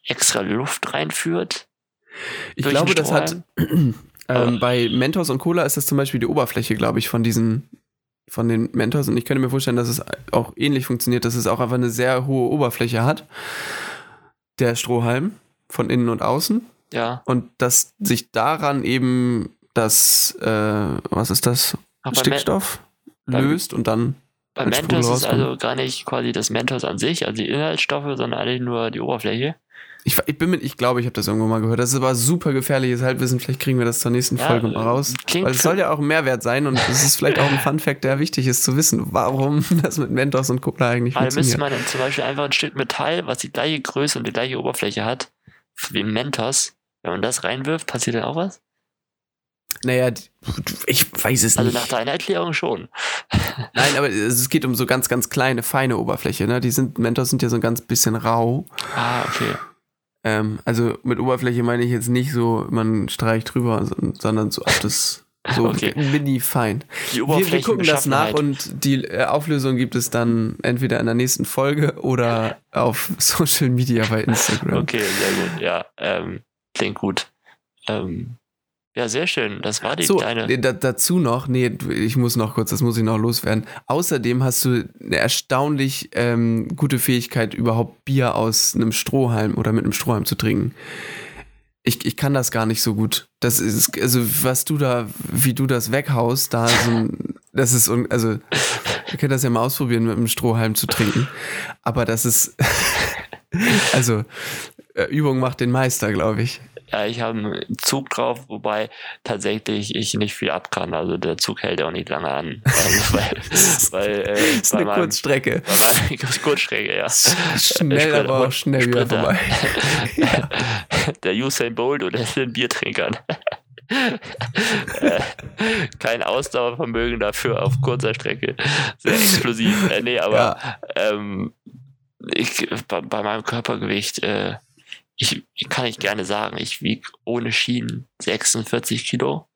extra Luft reinführt. Ich glaube, das hat (clears throat) ähm, bei Mentos und Cola ist das zum Beispiel die Oberfläche, glaube ich, von diesen von den Mentos und ich könnte mir vorstellen, dass es auch ähnlich funktioniert, dass es auch einfach eine sehr hohe Oberfläche hat. Der Strohhalm von innen und außen. Ja. Und dass sich daran eben das, äh, was ist das? Ach, Stickstoff löst und dann. Bei Mentos ist also gar nicht quasi das Mentos an sich, also die Inhaltsstoffe, sondern eigentlich nur die Oberfläche. Ich, ich, bin mit, ich glaube, ich habe das irgendwo mal gehört. Das ist aber super gefährliches Halbwissen. Vielleicht kriegen wir das zur nächsten ja, Folge mal raus. Weil es soll ja auch ein Mehrwert sein und es ist vielleicht auch ein Fun-Fact, der wichtig ist zu wissen, warum (laughs) das mit Mentos und Cola eigentlich also funktioniert. müsste man zum Beispiel einfach ein Stück Metall, was die gleiche Größe und die gleiche Oberfläche hat, wie Mentos, wenn man das reinwirft, passiert dann auch was? Naja, ich weiß es also nicht. Also nach deiner Erklärung schon. (laughs) Nein, aber es geht um so ganz, ganz kleine, feine Oberfläche. Ne? Die sind, Mentos sind ja so ein ganz bisschen rau. Ah, okay. Ähm, also mit Oberfläche meine ich jetzt nicht so, man streicht drüber, sondern so auf das (laughs) so okay. mini fein. Wir, wir, gucken das nach und die äh, Auflösung gibt es dann entweder in der nächsten Folge oder auf (laughs) Social Media bei Instagram. Okay, sehr gut. Ja, ähm, klingt gut. Ähm, ja, sehr schön. Das war die so, kleine. Da, dazu noch, nee, ich muss noch kurz, das muss ich noch loswerden. Außerdem hast du eine erstaunlich ähm, gute Fähigkeit, überhaupt Bier aus einem Strohhalm oder mit einem Strohhalm zu trinken. Ich, ich kann das gar nicht so gut. Das ist, also, was du da, wie du das weghaust, da so ein, (laughs) das ist, also, ihr könnt das ja mal ausprobieren, mit einem Strohhalm zu trinken. Aber das ist, (laughs) also, äh, Übung macht den Meister, glaube ich. Ja, ich habe einen Zug drauf, wobei tatsächlich ich nicht viel ab kann. Also der Zug hält auch nicht lange an. (laughs) Also, weil, weil, äh, das ist eine meinem, Kurzstrecke. Bei Kurzstrecke, ja. (laughs) Schnell, aber auch schnell wieder vorbei. (laughs) ja. Der Usain Bolt oder den Biertrinkern. Äh, kein Ausdauervermögen dafür auf kurzer Strecke. Sehr explosiv. Äh, nee, aber ja. ähm, ich, bei, bei, meinem Körpergewicht äh, ich, kann ich gerne sagen, ich wiege ohne Schienen 46 Kilo.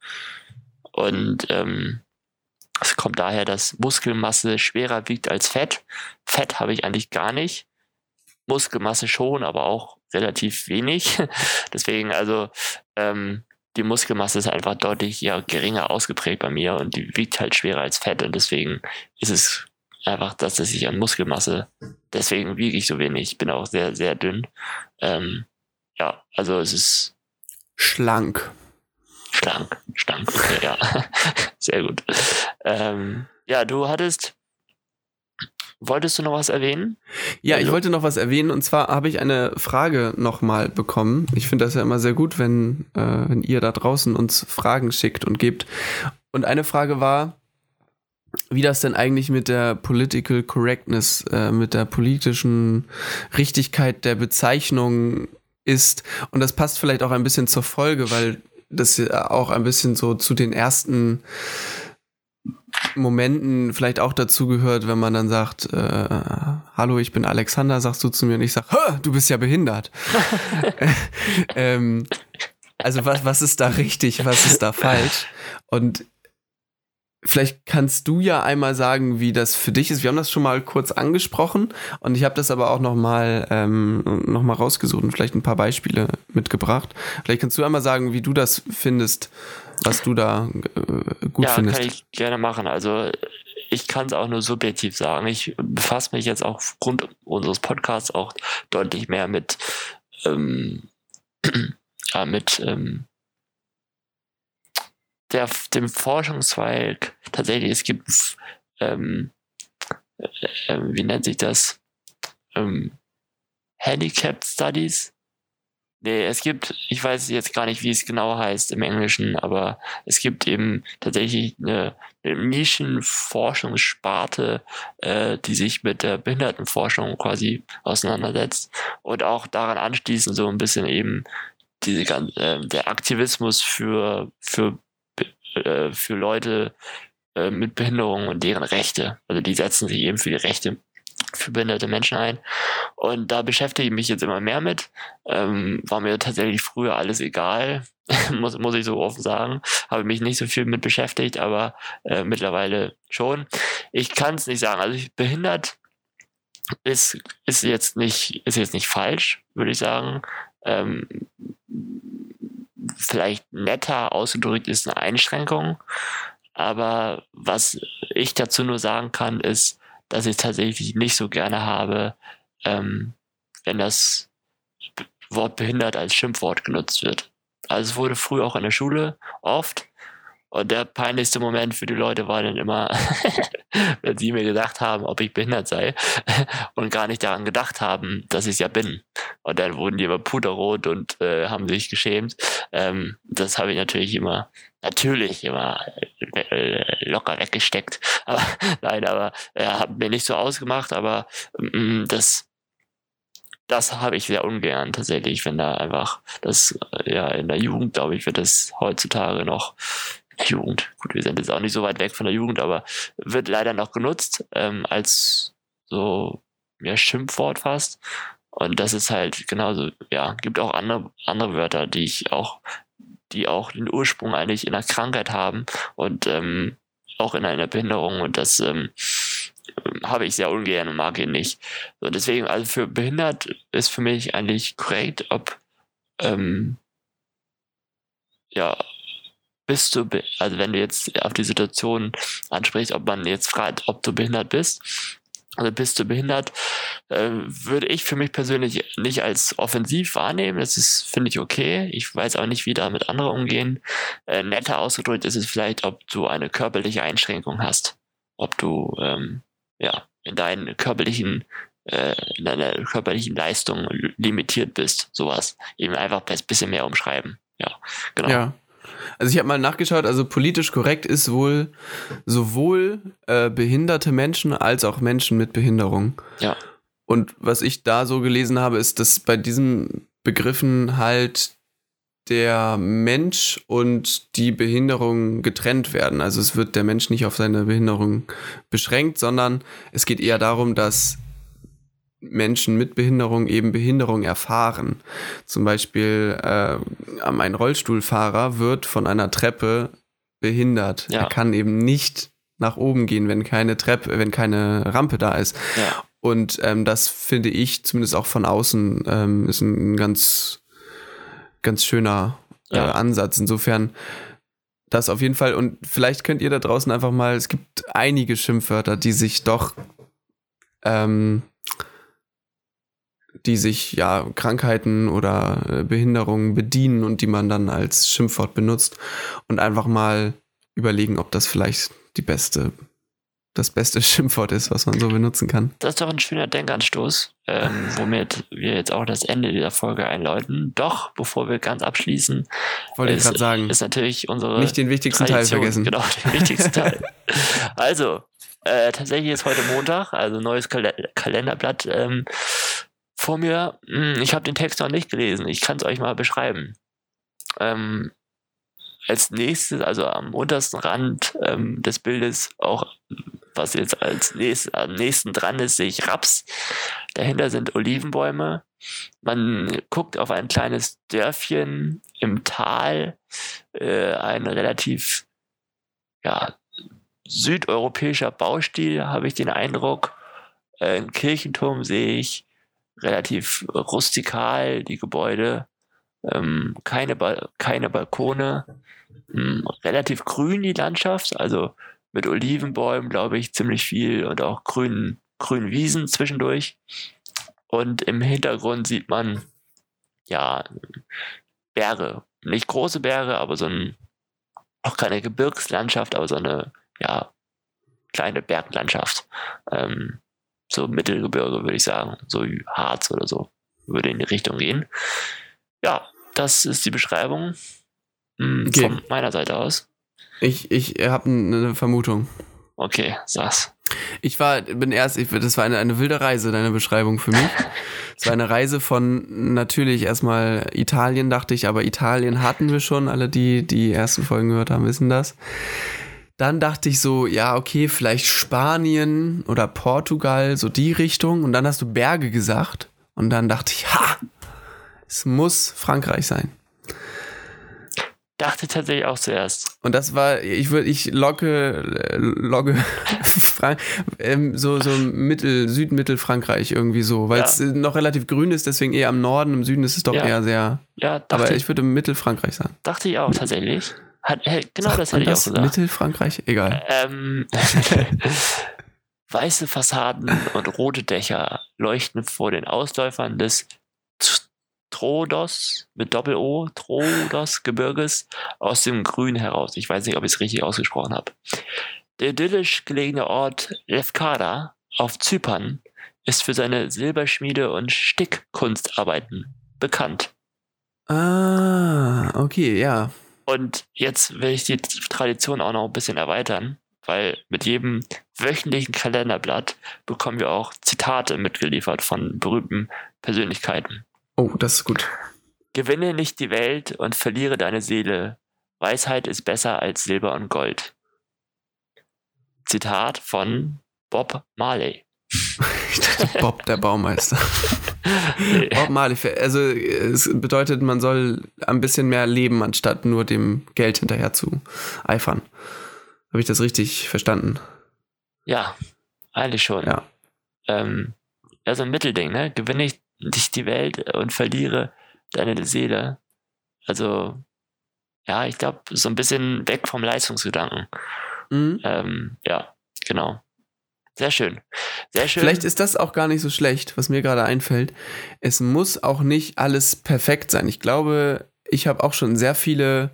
Und ähm, es kommt daher, dass Muskelmasse schwerer wiegt als Fett. Fett habe ich eigentlich gar nicht. Muskelmasse schon, aber auch relativ wenig. (laughs) Deswegen, also, ähm, die Muskelmasse ist einfach deutlich ja, geringer ausgeprägt bei mir und die wiegt halt schwerer als Fett. Und deswegen ist es einfach, dass es sich an Muskelmasse, deswegen wiege ich so wenig. Ich bin auch sehr, sehr dünn. Ähm, ja, also es ist schlank. Stark, stark, okay, ja. (laughs) Sehr gut. Ähm, ja, du hattest Wolltest du noch was erwähnen? Ja, ich wollte noch was erwähnen und zwar habe ich eine Frage nochmal bekommen. Ich finde das ja immer sehr gut, wenn, äh, wenn ihr da draußen uns Fragen schickt und gebt. Und eine Frage war, wie das denn eigentlich mit der Political Correctness, äh, mit der politischen Richtigkeit der Bezeichnung ist. Und das passt vielleicht auch ein bisschen zur Folge, weil das auch ein bisschen so zu den ersten Momenten vielleicht auch dazu gehört, wenn man dann sagt, äh, hallo, ich bin Alexander, sagst du zu mir und ich sag, du bist ja behindert. (laughs) (laughs) ähm, also was, was ist da richtig, was ist da falsch? Und Vielleicht kannst du ja einmal sagen, wie das für dich ist. Wir haben das schon mal kurz angesprochen und ich habe das aber auch noch mal ähm, noch mal rausgesucht und vielleicht ein paar Beispiele mitgebracht. Vielleicht kannst du einmal sagen, wie du das findest, was du da äh, gut ja, findest. Ja, kann ich gerne machen. Also ich kann es auch nur subjektiv sagen. Ich befasse mich jetzt auch aufgrund unseres Podcasts auch deutlich mehr mit ähm, (clears throat) ja, mit ähm, der, dem Forschungszweig tatsächlich, es gibt, ähm, äh, äh, wie nennt sich das? Ähm, Handicapped Studies. Nee, es gibt, ich weiß jetzt gar nicht, wie es genau heißt im Englischen, aber es gibt eben tatsächlich eine, eine Nischenforschungssparte, äh, die sich mit der Behindertenforschung quasi auseinandersetzt und auch daran anschließend so ein bisschen eben diese ganze, äh, der Aktivismus für, für äh, für Leute äh, mit Behinderung und deren Rechte. Also die setzen sich eben für die Rechte für behinderte Menschen ein. Und da beschäftige ich mich jetzt immer mehr mit. Ähm, war mir tatsächlich früher alles egal, (laughs) muss, muss ich so offen sagen. Habe mich nicht so viel mit beschäftigt, aber äh, mittlerweile schon. Ich kann es nicht sagen. Also ich, behindert ist, ist jetzt nicht, ist jetzt nicht falsch, würde ich sagen. Ähm, vielleicht netter ausgedrückt ist eine Einschränkung. Aber was ich dazu nur sagen kann, ist, dass ich tatsächlich nicht so gerne habe, ähm, wenn das Wort behindert als Schimpfwort genutzt wird. Also es wurde früher auch in der Schule oft und der peinlichste Moment für die Leute war dann immer, (laughs) wenn sie mir gesagt haben, ob ich behindert sei (laughs) und gar nicht daran gedacht haben, dass ich es ja bin. Und dann wurden die immer puderrot und äh, haben sich geschämt. Ähm, das habe ich natürlich immer, natürlich immer äh, locker weggesteckt. (laughs) Aber nein, aber er äh, hat mir nicht so ausgemacht, aber ähm, das das habe ich sehr ungern tatsächlich, wenn da einfach das, äh, ja, in der Jugend, glaube ich, wird das heutzutage noch Jugend. Gut, wir sind jetzt auch nicht so weit weg von der Jugend, aber wird leider noch genutzt ähm, als so ja, Schimpfwort fast. Und das ist halt genauso, ja, gibt auch andere, andere Wörter, die ich auch, die auch den Ursprung eigentlich in einer Krankheit haben und ähm, auch in einer Behinderung. Und das ähm, habe ich sehr ungern und mag ihn nicht. So, deswegen, also für behindert ist für mich eigentlich korrekt, ob ähm, ja, bist du, also wenn du jetzt auf die Situation ansprichst, ob man jetzt fragt, ob du behindert bist, also bist du behindert, äh, würde ich für mich persönlich nicht als offensiv wahrnehmen. Das ist, finde ich, okay. Ich weiß auch nicht, wie damit andere umgehen. Äh, netter ausgedrückt ist es vielleicht, ob du eine körperliche Einschränkung hast. Ob du, ähm, ja, in deinen körperlichen, äh, in deiner körperlichen Leistung limitiert bist. Sowas. Eben einfach ein bisschen mehr umschreiben. Ja, genau. Ja. Also ich habe mal nachgeschaut, also politisch korrekt ist wohl sowohl äh, behinderte Menschen als auch Menschen mit Behinderung. Ja. Und was ich da so gelesen habe, ist, dass bei diesen Begriffen halt der Mensch und die Behinderung getrennt werden. Also es wird der Mensch nicht auf seine Behinderung beschränkt, sondern es geht eher darum, dass Menschen mit Behinderung eben Behinderung erfahren. Zum Beispiel äh, ein Rollstuhlfahrer wird von einer Treppe behindert. Ja. Er kann eben nicht nach oben gehen, wenn keine Treppe, wenn keine Rampe da ist. Ja. Und ähm, das finde ich zumindest auch von außen ähm, ist ein ganz, ganz schöner äh, ja. Ansatz. Insofern das auf jeden Fall. Und vielleicht könnt ihr da draußen einfach mal, es gibt einige Schimpfwörter, die sich doch ähm, die sich ja Krankheiten oder äh, Behinderungen bedienen und die man dann als Schimpfwort benutzt und einfach mal überlegen, ob das vielleicht die beste, das beste (laughs) Schimpfwort ist, was man so benutzen kann. Das ist doch ein schöner Denkanstoß, ähm, womit wir jetzt auch das Ende dieser Folge einläuten. Doch, bevor wir ganz abschließen, wollte ich gerade sagen, ist natürlich unsere nicht den wichtigsten Tradition, Teil vergessen. Genau, den wichtigsten Teil. (laughs) also, äh, tatsächlich ist heute Montag, also neues Kal Kalenderblatt ähm, vor mir. Hm, ich habe den Text noch nicht gelesen. Ich kann es euch mal beschreiben. Ähm, als nächstes, also am untersten Rand ähm, des Bildes, auch was jetzt als nächstes, am nächsten dran ist, sehe ich Raps. Dahinter sind Olivenbäume. Man guckt auf ein kleines Dörfchen im Tal, äh, ein relativ ja, südeuropäischer Baustil, habe ich den Eindruck. Äh, Ein Kirchenturm sehe ich relativ rustikal, die Gebäude, ähm, keine, ba keine Balkone, ähm, relativ grün die Landschaft, also mit Olivenbäumen, glaube ich, ziemlich viel und auch grünen, grünen Wiesen zwischendurch. Und im Hintergrund sieht man, ja, Berge. Nicht große Berge, aber so ein, auch keine Gebirgslandschaft, aber so eine, ja, kleine Berglandschaft. Ähm, so Mittelgebirge, würde ich sagen. So wie Harz oder so. Würde in die Richtung gehen. Ja, das ist die Beschreibung mh, Okay. von meiner Seite aus. Ich, ich habe eine Vermutung. Okay, sag's. Ich war, bin erst, ich, das war eine, eine wilde Reise, deine Beschreibung für mich. (laughs) Es war eine Reise von natürlich erstmal Italien, dachte ich, aber Italien hatten wir schon. Alle, die die ersten Folgen gehört haben, wissen das. Dann dachte ich so, ja, okay, vielleicht Spanien oder Portugal, so die Richtung. Und dann hast du Berge gesagt. Und dann dachte ich, ha, es muss Frankreich sein. Dachte tatsächlich auch zuerst. Und das war, ich würde, ich äh, logge (laughs) Frank, ähm, so, so Mittel, Südmittelfrankreich irgendwie so, weil Ja. es äh, noch relativ grün ist, deswegen eher am Norden, im Süden ist es doch Ja. eher sehr, Ja, dachte, aber ich, ich würde Mittelfrankreich sagen. dachte ich auch tatsächlich. Hat, hey, genau Sagt das hätte ich auch das? gesagt. Mittelfrankreich? Egal. Ähm, (laughs) weiße Fassaden und rote Dächer leuchten vor den Ausläufern des Trodos mit Doppel-O, Trodos Gebirges aus dem Grün heraus. Ich weiß nicht, ob ich es richtig ausgesprochen habe. Der idyllisch gelegene Ort Lefkada auf Zypern ist für seine Silberschmiede und Stickkunstarbeiten bekannt. Ah, okay, ja. Und jetzt will ich die Tradition auch noch ein bisschen erweitern, weil mit jedem wöchentlichen Kalenderblatt bekommen wir auch Zitate mitgeliefert von berühmten Persönlichkeiten. Oh, das ist gut. Gewinne nicht die Welt und verliere deine Seele. Weisheit ist besser als Silber und Gold. Zitat von Bob Marley. Ich (laughs) dachte, Bob, der Baumeister. (laughs) Bob Marley, also es bedeutet, man soll ein bisschen mehr leben, anstatt nur dem Geld hinterher zu eifern. Habe ich das richtig verstanden? Ja, eigentlich schon. Ja. Ähm, ja, so ein Mittelding, ne? Gewinne ich nicht die Welt und verliere deine Seele. Also, ja, ich glaube, so ein bisschen weg vom Leistungsgedanken. Mhm. Ähm, ja, genau. Sehr schön. Sehr schön. Vielleicht ist das auch gar nicht so schlecht, was mir gerade einfällt. Es muss auch nicht alles perfekt sein. Ich glaube, ich habe auch schon sehr viele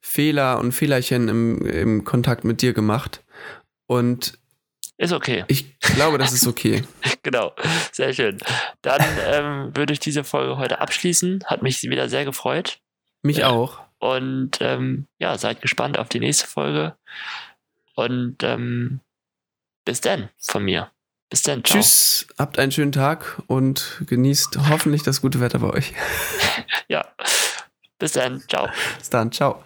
Fehler und Fehlerchen im, im Kontakt mit dir gemacht. Und ist okay. ich glaube, das ist okay. (laughs) Genau. Sehr schön. Dann ähm, würde ich diese Folge heute abschließen. Hat mich wieder sehr gefreut. Mich auch. Und ähm, ja, seid gespannt auf die nächste Folge. Und ähm, bis dann von mir. Bis dann. Ciao. Tschüss, habt einen schönen Tag und genießt hoffentlich das gute Wetter bei euch. (laughs) Ja. Bis dann. Ciao. Bis dann, ciao.